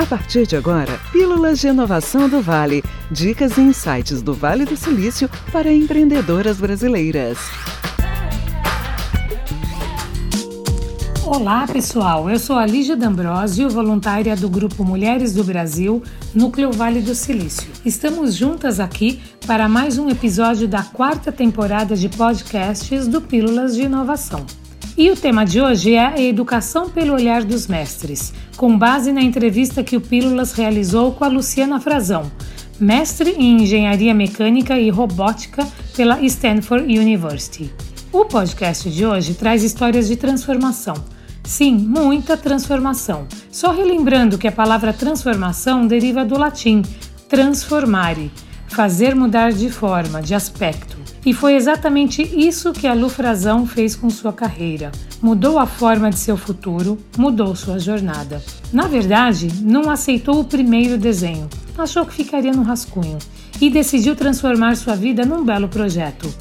A partir de agora, Pílulas de Inovação do Vale. Dicas e insights do Vale do Silício para empreendedoras brasileiras. Olá, pessoal. Eu sou a Lígia D'Ambrosio, voluntária do Grupo Mulheres do Brasil, Núcleo Vale do Silício. Estamos juntas aqui para mais um episódio da quarta temporada de podcasts do Pílulas de Inovação. E o tema de hoje é a educação pelo olhar dos mestres, com base na entrevista que o Pílulas realizou com a Luciana Frazão, mestre em engenharia mecânica e robótica pela Stanford University. O podcast de hoje traz histórias de transformação. Sim, muita transformação. Só relembrando que a palavra transformação deriva do latim transformare, fazer mudar de forma, de aspecto. E foi exatamente isso que a Lu Frazão fez com sua carreira. Mudou a forma de seu futuro, mudou sua jornada. Na verdade, não aceitou o primeiro desenho, achou que ficaria no rascunho e decidiu transformar sua vida num belo projeto.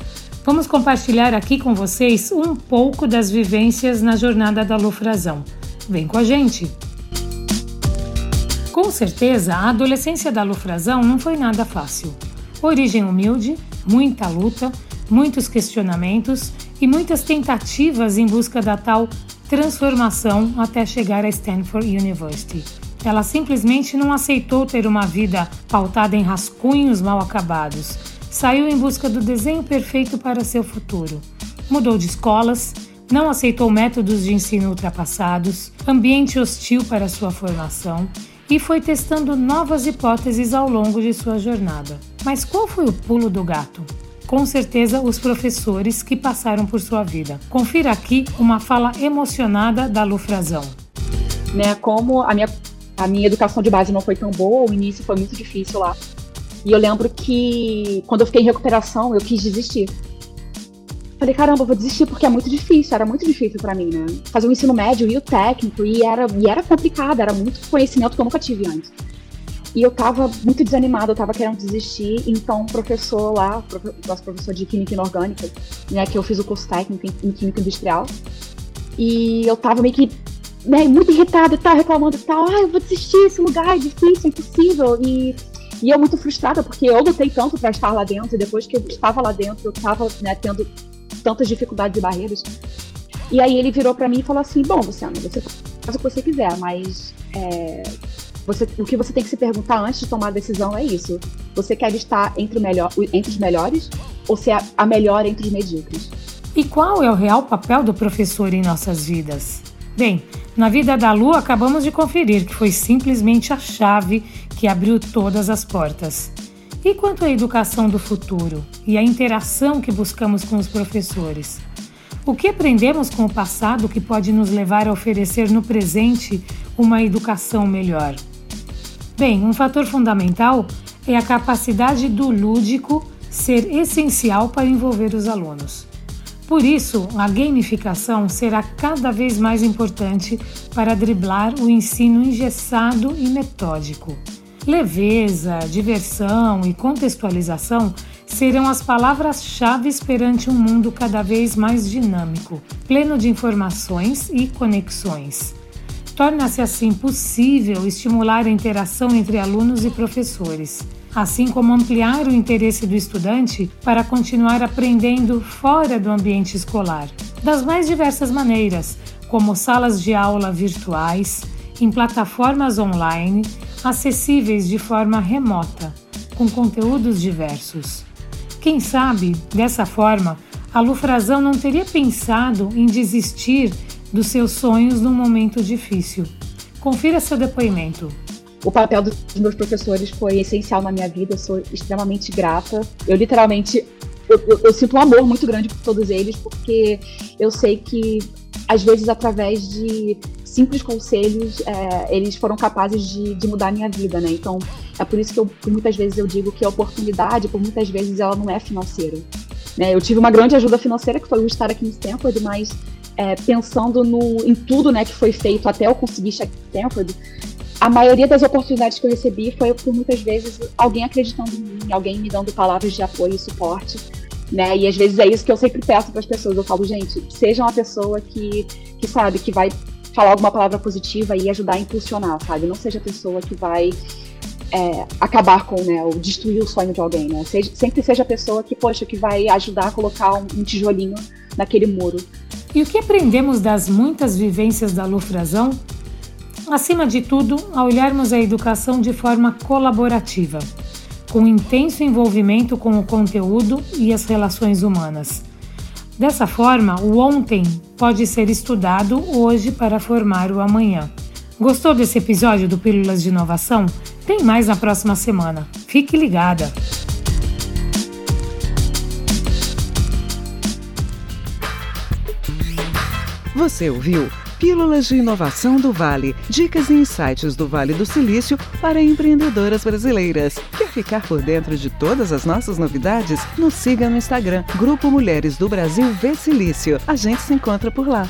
Vamos compartilhar aqui com vocês um pouco das vivências na jornada da Lu Frazão. Vem com a gente! Com certeza, a adolescência da Lu Frazão não foi nada fácil. Origem humilde, muita luta, muitos questionamentos e muitas tentativas em busca da tal transformação até chegar a Stanford University. Ela simplesmente não aceitou ter uma vida pautada em rascunhos mal acabados. Saiu em busca do desenho perfeito para seu futuro. Mudou de escolas, não aceitou métodos de ensino ultrapassados, ambiente hostil para sua formação e foi testando novas hipóteses ao longo de sua jornada. Mas qual foi o pulo do gato? Com certeza, os professores que passaram por sua vida. Confira aqui uma fala emocionada da Lu Frazão. Né, como a minha, a minha educação de base não foi tão boa, o início foi muito difícil lá. E eu lembro que quando eu fiquei em recuperação, eu quis desistir. Falei, caramba, vou desistir porque é muito difícil, era muito difícil para mim, né? Fazer o ensino médio e o técnico, e era, e era complicado, era muito conhecimento que eu nunca tive antes. E eu tava muito desanimada, eu tava querendo desistir, então o professor lá, nosso professor de Química Inorgânica, né, que eu fiz o curso técnico em, Química Industrial, e eu tava meio que né, muito irritada e tal, reclamando e tal, ah, eu vou desistir, esse lugar é difícil, é impossível, e e eu muito frustrada, porque eu lutei tanto para estar lá dentro, e depois que eu estava lá dentro, eu estava né, tendo tantas dificuldades e barreiras. E aí ele virou para mim e falou assim: Bom, Luciana, você faz o que você quiser, mas é, você, o que você tem que se perguntar antes de tomar a decisão é isso. Você quer estar entre, melhor, entre os melhores ou ser a, a melhor entre os medíocres? E qual é o real papel do professor em nossas vidas? Bem, na vida da Lu acabamos de conferir que foi simplesmente a chave que abriu todas as portas. E quanto à educação do futuro e a interação que buscamos com os professores? O que aprendemos com o passado que pode nos levar a oferecer no presente uma educação melhor? Bem, um fator fundamental é a capacidade do lúdico ser essencial para envolver os alunos. Por isso, a gamificação será cada vez mais importante para driblar o ensino engessado e metódico. Leveza, diversão e contextualização serão as palavras-chave perante um mundo cada vez mais dinâmico, pleno de informações e conexões. Torna-se assim possível estimular a interação entre alunos e professores, assim como ampliar o interesse do estudante para continuar aprendendo fora do ambiente escolar, das mais diversas maneiras, como salas de aula virtuais, em plataformas online, acessíveis de forma remota, com conteúdos diversos. Quem sabe, dessa forma, a Lufrazão não teria pensado em desistir dos seus sonhos num momento difícil. Confira seu depoimento. O papel dos meus professores foi essencial na minha vida, eu sou extremamente grata. Eu literalmente eu, eu, eu, sinto um amor muito grande por todos eles, porque eu sei que, às vezes, através de simples conselhos, é, eles foram capazes de, de, mudar a minha vida, né? Então, é por isso que eu, muitas vezes eu digo que a oportunidade, por muitas vezes, ela não é financeira. Né? Eu tive uma grande ajuda financeira, que foi o estar aqui em Stanford, mas é, pensando no, em tudo né, que foi feito até eu conseguir chegar em Stanford, a maioria das oportunidades que eu recebi foi por muitas vezes alguém acreditando em mim, alguém me dando palavras de apoio e suporte. Né? E às vezes é isso que eu sempre peço para as pessoas. Eu falo, gente, seja uma pessoa que, que sabe, que vai falar alguma palavra positiva e ajudar a impulsionar, sabe? Não seja a pessoa que vai é, acabar com, né, ou destruir o sonho de alguém, né? Seja, sempre seja a pessoa que, poxa, que vai ajudar a colocar um, um tijolinho naquele muro. E o que aprendemos das muitas vivências da Lufrazão? Acima de tudo, a olharmos a educação de forma colaborativa, com intenso envolvimento com o conteúdo e as relações humanas. Dessa forma, o ontem pode ser estudado hoje para formar o amanhã. Gostou desse episódio do Pílulas de Inovação? Tem mais na próxima semana. Fique ligada! Você ouviu Pílulas de Inovação do Vale. Dicas e insights do Vale do Silício para empreendedoras brasileiras. Quer ficar por dentro de todas as nossas novidades? Nos siga no Instagram, Grupo Mulheres do Brasil V Silício. A gente se encontra por lá.